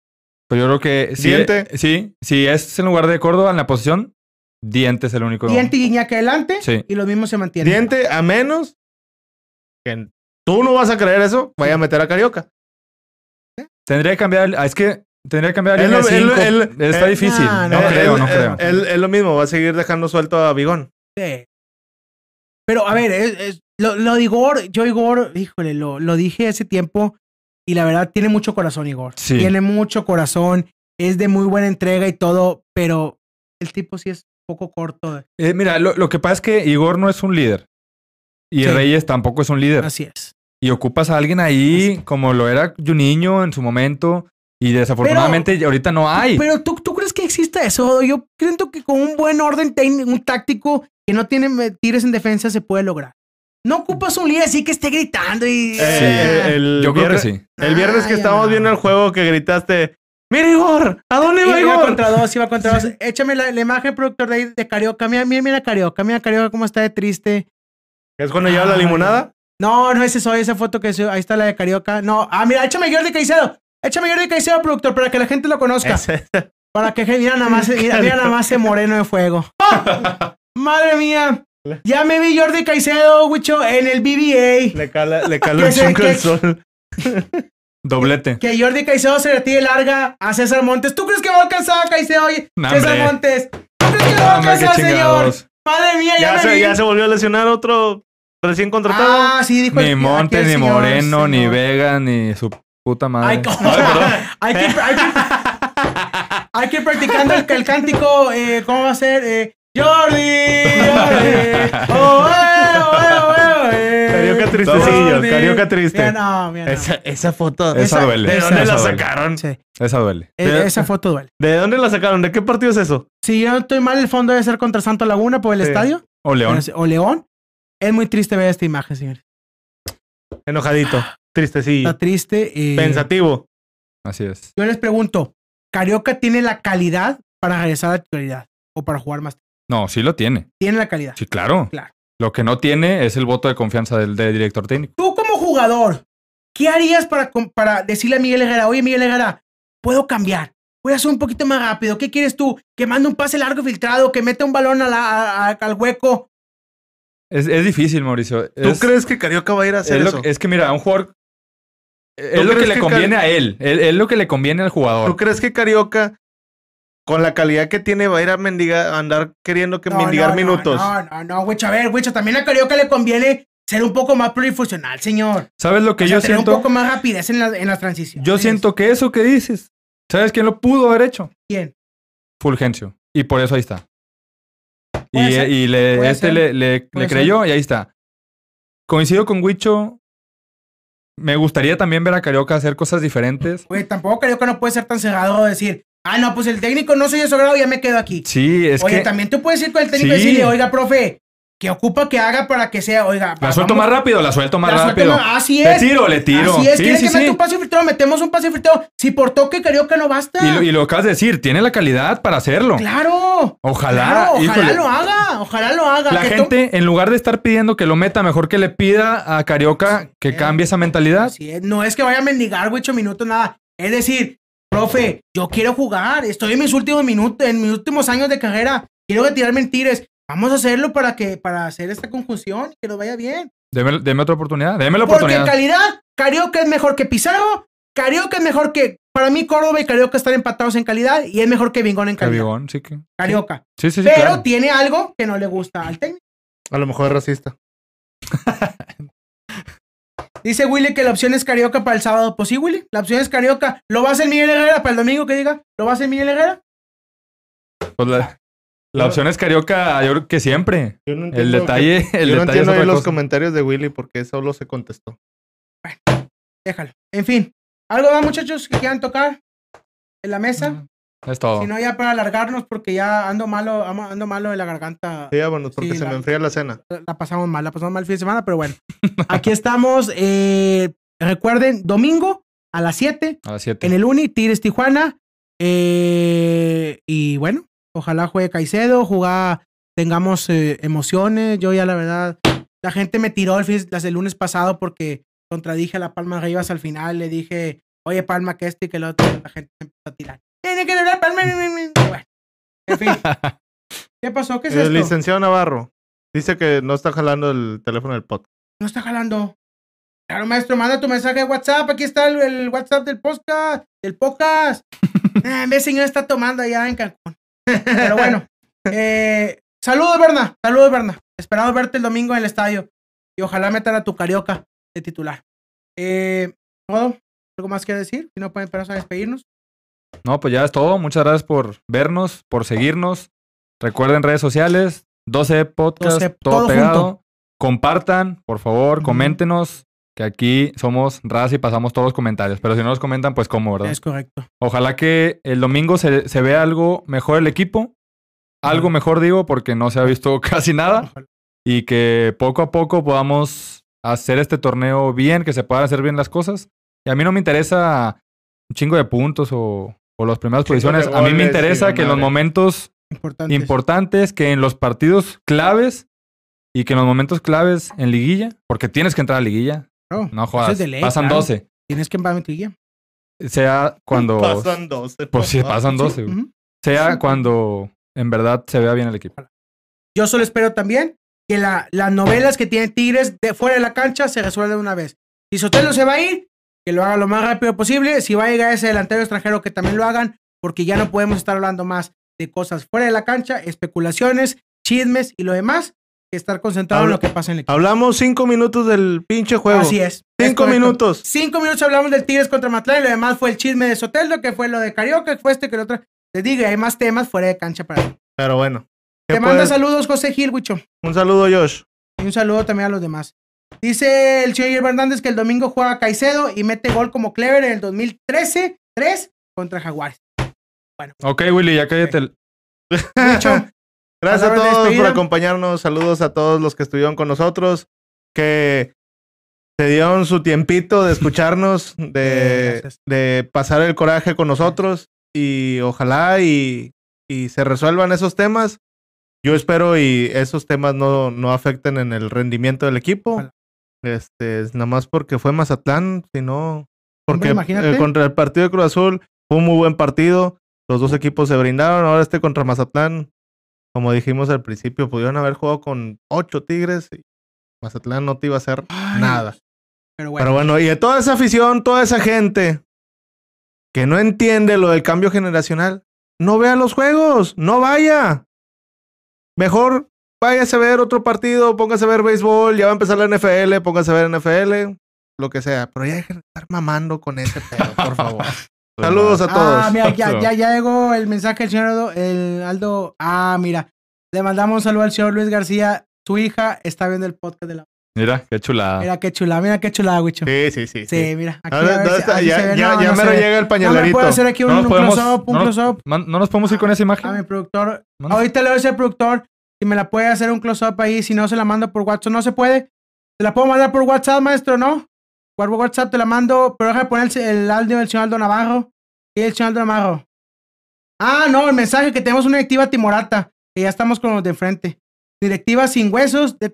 Pero yo creo que si, Diente. sí, si es en lugar de Córdoba en la posición, Diente es el único. Diente y Guiñac adelante. Sí. Y los mismos se mantienen. Diente, a menos que tú no vas a creer eso, vaya a meter a Carioca. Tendría que cambiar. Es que tendría que cambiar lo- lo- el- Está eh, difícil. no no, creo, Él- no él- creo. él- Es lo mismo, va a seguir dejando suelto a Bigón. Sí. Pero a ver, es- es- lo, lo de Igor, yo Igor, híjole, lo, lo dije hace tiempo y la verdad tiene mucho corazón Igor. Sí. Tiene mucho corazón, es de muy buena entrega y todo, pero el tipo sí es poco corto. Eh, mira, lo, lo que pasa es que Igor no es un líder. Y Sí. Reyes tampoco es un líder. Así es. Y ocupas a alguien ahí, como lo era Juninho en su momento. Y desafortunadamente ahorita no hay. Pero ¿tú, tú crees que exista eso? Yo siento que con un buen orden técnico, un táctico que no tiene tires en defensa se puede lograr. No ocupas un líder así que esté gritando y... Eh, eh, el Yo creo que viernes- sí. El viernes que Ay, estábamos no. viendo el juego que gritaste, ¡Mira Igor! ¿A dónde va Iba, iba Igor? contra dos, iba contra dos. Échame la, la imagen, productor de, ahí de Carioca. Mira, mira, mira Carioca. Mira Carioca cómo está de triste. ¿Es cuando lleva la limonada? No, no, ese soy, esa foto que se- ahí está la de Carioca. No, ah, mira, échame Jordi Caicedo. Échame Jordi Caicedo, productor, para que la gente lo conozca. Ese- Para que, mira nada más, mira, mira nada más ese moreno de fuego. ¡Ah! Madre mía. Ya me vi Jordi Caicedo, Wicho, en el BBA. Le cala, le cala un el sol. Doblete. Que Jordi Caicedo se retire larga a César Montes. ¿Tú crees que va a alcanzar a Caicedo hoy? César hombre. Montes. ¿Tú crees que lo va a alcanzar, señor? Madre mía, ya, Ya me se, vi. ya se volvió a lesionar otro recién contratado. Ah, sí, dijo el- Ni Montes, ni señor, Moreno, ni. Vega, ni su puta madre. Ay, ¿cómo? hay, que, hay, que, hay que ir practicando el, el cántico. eh, ¿Cómo va a ser? Eh, Jordi, Jordi. Oh, eh, oh, eh, oh, eh, eh. Carioca tristecillo, carioca triste. Mira, no, mira, no. Esa, esa foto. Esa esa- duele. ¿De dónde esa la duele. sacaron? Sí, Esa duele. e- esa foto duele. ¿De dónde la sacaron? ¿De qué partido es eso? Si yo no estoy mal, el fondo debe ser contra Santo Laguna por el Sí. estadio. O León. O León. Es muy triste ver esta imagen, señor. Enojadito, tristecillo, Está triste. eh, pensativo. Así es. Yo les pregunto, ¿Carioca tiene la calidad para regresar a la titularidad? ¿O para jugar más? No, sí lo tiene. Tiene la calidad. Sí, claro. Claro. Lo que no tiene es el voto de confianza del, del director técnico. Tú como jugador, ¿qué harías para, para decirle a Miguel Herrera, oye Miguel Herrera, puedo cambiar? Voy a hacer un poquito más rápido. ¿Qué quieres tú? Que mande un pase largo filtrado, que meta un balón a la- a- a- al hueco. Es, es difícil, Mauricio. ¿Tú Es, crees que Carioca va a ir a hacer es, lo- eso? es que mira, a un jugador. Es ¿Tú lo que le que conviene Car- a él. Es, es lo que le conviene al jugador. ¿Tú crees que Carioca, con la calidad que tiene, va a ir a mendigar, a andar queriendo que No, mendigar no, minutos? No, no, no, Wicho, a ver, Wicho, también a Carioca le conviene ser un poco más plurifuncional, señor. ¿Sabes lo que O sea, yo tener siento? un poco más rapidez en, la- en las transiciones. Yo siento que eso que dices, ¿sabes quién lo pudo haber hecho? ¿Quién? Fulgencio. Y por eso ahí está. Y, y le, este ser, le, le- puede le creyó y ahí está. Coincido con Huicho. Me gustaría también ver a Carioca hacer cosas diferentes. Güey, tampoco Carioca no puede ser tan cerrado de decir, ah, no, pues el técnico no soy de su grado, ya me quedo aquí. Sí, es Oye, que. también tú puedes ir con el técnico y decirle, oiga, profe, ¿Qué ocupa que haga para que sea, oiga, La suelto vamos- más rápido, la suelto más la suelto rápido. más- Así Le es. tiro, le tiro. Así es, Sí, quiere sí, que meta sí. un pase filtrado, metemos un pase filtrado. Si por toque Carioca no basta. Y lo, y lo acabas de decir, tiene la calidad para hacerlo. Claro. Ojalá, Claro, ojalá lo haga, ojalá lo haga. La que gente, en lugar de estar pidiendo que lo meta, mejor que le pida a Carioca que cambie esa mentalidad. Así es, No es que vaya a mendigar, güey, ocho minutos, nada. Es decir, profe, yo quiero jugar. Estoy en mis últimos minutos, en mis últimos años de carrera. Quiero retirar mentiras. Vamos a hacerlo para que, para hacer esta conjunción y que nos vaya bien. Deme, deme otra oportunidad. Deme la Porque en oportunidad. calidad, Carioca es mejor que Pizarro. Carioca es mejor que. Para mí, Córdoba y Carioca están empatados en calidad y es mejor que Vingón en calidad. Cabigón, sí que. Carioca. Sí, sí, sí. Pero claro. tiene algo que no le gusta al técnico. A lo mejor es racista. Dice Willy que la opción es Carioca para el sábado. Pues sí, Willy. La opción es Carioca. ¿Lo va a hacer Miguel Herrera para el domingo que diga? ¿Lo va a hacer Miguel Herrera? Pues la, la opción es Carioca, yo creo que siempre. Yo no El detalle, que- el yo no detalle es entiendo otra los cosa. comentarios de Willy porque solo se contestó. Déjalo. En fin. ¿Algo más, muchachos, que quieran tocar en la mesa? Es todo. Si no, ya para alargarnos, porque ya ando malo, ando malo de la garganta. Sí, vámonos, porque Sí, se la- me enfría la cena. La pasamos mal, la pasamos mal el fin de semana, pero bueno. Aquí estamos. eh, recuerden, domingo a las 7 A las 7. en el Uni, Tigres Tijuana. eh, y bueno, ojalá juegue Caicedo, jugar, tengamos eh, emociones. Yo ya la verdad, la gente me tiró el, fin- las- el lunes pasado porque contradije a la Palma Rivas al final. Le dije, oye Palma, que este y que el otro. La gente me empezó a tirar. Tiene que hablar Palma. Bueno, en fin. ¿Qué pasó? ¿Qué es el esto? licenciado Navarro dice que no está jalando el teléfono del podcast. No está jalando. Claro, maestro, manda tu mensaje de WhatsApp. Aquí está el, el WhatsApp del podcast. Del podcast. Ah, vez señor está tomando allá en Cancún. Pero bueno. eh, saludos, Berna. Saludos, Berna. Esperado verte el domingo en el estadio. Y ojalá metan a tu carioca de titular. Eh. ¿Algo más que decir? Si no pueden esperar a despedirnos. No, pues ya es todo. Muchas gracias por vernos, por seguirnos. Recuerden redes sociales, 12 podcast, 12, todo, todo pegado. junto. Compartan, por favor, coméntenos. Que aquí somos raza y pasamos todos los comentarios. Pero si no los comentan, pues cómo, ¿verdad? Es correcto. Ojalá que el domingo se, se vea algo mejor el equipo. Algo mejor digo, porque no se ha visto casi nada. Ojalá. Y que poco a poco podamos hacer este torneo bien, que se puedan hacer bien las cosas. Y a mí no me interesa un chingo de puntos o, o las primeras posiciones. A mí me goles interesa que en los momentos Importante. importantes, que en los partidos claves y que en los momentos claves en liguilla, porque tienes que entrar a liguilla. No eso jodas. es de ley, pasan claro. 12. Tienes que empatar Sea cuando. Pasan 12. Pues sí, pasan 12. güey. Sea Sí. cuando en verdad se vea bien el equipo. Yo solo espero también que la- las novelas que tiene Tigres de fuera de la cancha se resuelvan de una vez. Si Sotelo se va a ir, que lo haga lo más rápido posible. Si va a llegar ese delantero extranjero, que también lo hagan, porque ya no podemos estar hablando más de cosas fuera de la cancha, especulaciones, chismes y lo demás, que estar concentrado en lo que pasa en el equipo. Hablamos cinco minutos del pinche juego. Así es. Cinco minutos. Cinco minutos hablamos del Tigres contra Matlán y lo demás fue el chisme de Sotelo, que fue lo de Carioca, que fue este, que el otro. Les digo, hay más temas fuera de cancha para. Pero bueno. ¿qué Te manda puedes- saludos, José Gil. Un saludo, Josh. Y un saludo también a los demás. Dice el señor Hernández que el domingo juega Caicedo y mete gol como Clever en el 2013, 3 contra Jaguares. Ok, Willy, ya cállate. el- Wicho, Gracias a todos por acompañarnos. Saludos a todos los que estuvieron con nosotros. Que se dieron su tiempito de escucharnos, Eh, de, gracias. de pasar el coraje con nosotros. Y ojalá y, y se resuelvan esos temas. Yo espero y esos temas no, no afecten en el rendimiento del equipo. Ojalá. Este, es nada más porque fue Mazatlán, sino porque eh, contra el partido de Cruz Azul fue un muy buen partido. Los dos equipos se brindaron. Ahora este contra Mazatlán, como dijimos al principio, pudieron haber jugado con ocho Tigres y Mazatlán no te iba a hacer Ay, nada. Pero bueno, Pero bueno, y de toda esa afición, toda esa gente que no entiende lo del cambio generacional, no vea los juegos, no vaya. Mejor váyase a ver otro partido, póngase a ver béisbol, ya va a empezar la NFL, póngase a ver NFL, lo que sea. Pero ya dejen de estar mamando con ese pedo, por favor. Saludos a todos. Ah, mira, ya, ya, ya llegó el mensaje del señor Aldo, el Aldo. Ah, mira. Le mandamos un saludo al señor Luis García. Su hija está viendo el podcast de la. Mira, qué chulada. Mira qué chula, mira qué chula, Wicho. Sí, Sí, sí, sí. mira. Aquí Ya, se ve. ya, No, ya no mero se ve. llega el No me pañalerito. puedo hacer aquí un, No podemos, close-up, un no, nos, close-up. man- no nos podemos ir con esa imagen. A mi productor. Ahorita le voy a decir al productor. Si me la puede hacer un close-up ahí, si no se la mando por WhatsApp, no se puede. Se la puedo mandar por WhatsApp, maestro, ¿no? Por WhatsApp te la mando, pero déjame poner el, audio del señor Aldo Navarro. ¿Y el señor Aldo Navarro? Ah, no, el mensaje que tenemos una directiva timorata, que ya estamos con los de enfrente. Directiva sin huesos, de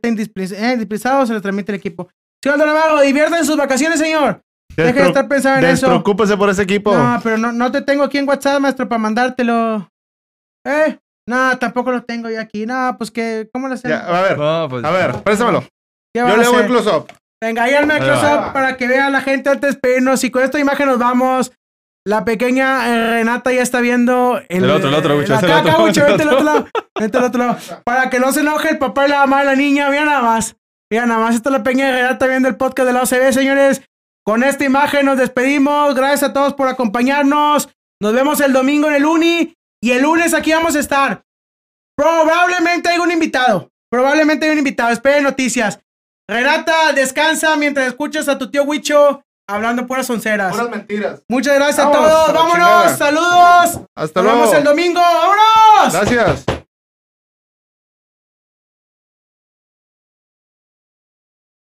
displizados, se le transmite el equipo. Señor Aldo Navarro, divierta en sus vacaciones, señor. Deja de estar pensando en eso. Despreocúpese por ese equipo. No, pero no, no te tengo aquí en WhatsApp, maestro, para mandártelo. ¿Eh? No, tampoco lo tengo yo aquí. No, pues que, ¿cómo lo hacemos? Ya, a ver, No, pues, a ver, préstamelo. ¿Qué Yo le hago el close-up. Venga, ahí va. close-up para que vea la gente antes de despedirnos. Y con esta imagen nos vamos. La pequeña eh, Renata ya está viendo El otro, el otro, Wicho, la es el caca, otro. Vente al otro lado. Vente al otro lado. Para que no se enoje el papá y la mamá de la niña. Mira nada más. Mira nada más. Esta es la pequeña Renata viendo el podcast de la OCB, señores. Con esta imagen nos despedimos. Gracias a todos por acompañarnos. Nos vemos el domingo en el Uni. Y el lunes aquí vamos a estar. Probablemente hay un invitado. Probablemente hay un invitado. Esperen noticias. Renata, descansa mientras escuchas a tu tío Huicho hablando puras onceras. mentiras. Muchas gracias a todos. a Vámonos. chingada. Saludos. Hasta Nos luego. vemos el domingo. ¡Vámonos! Gracias.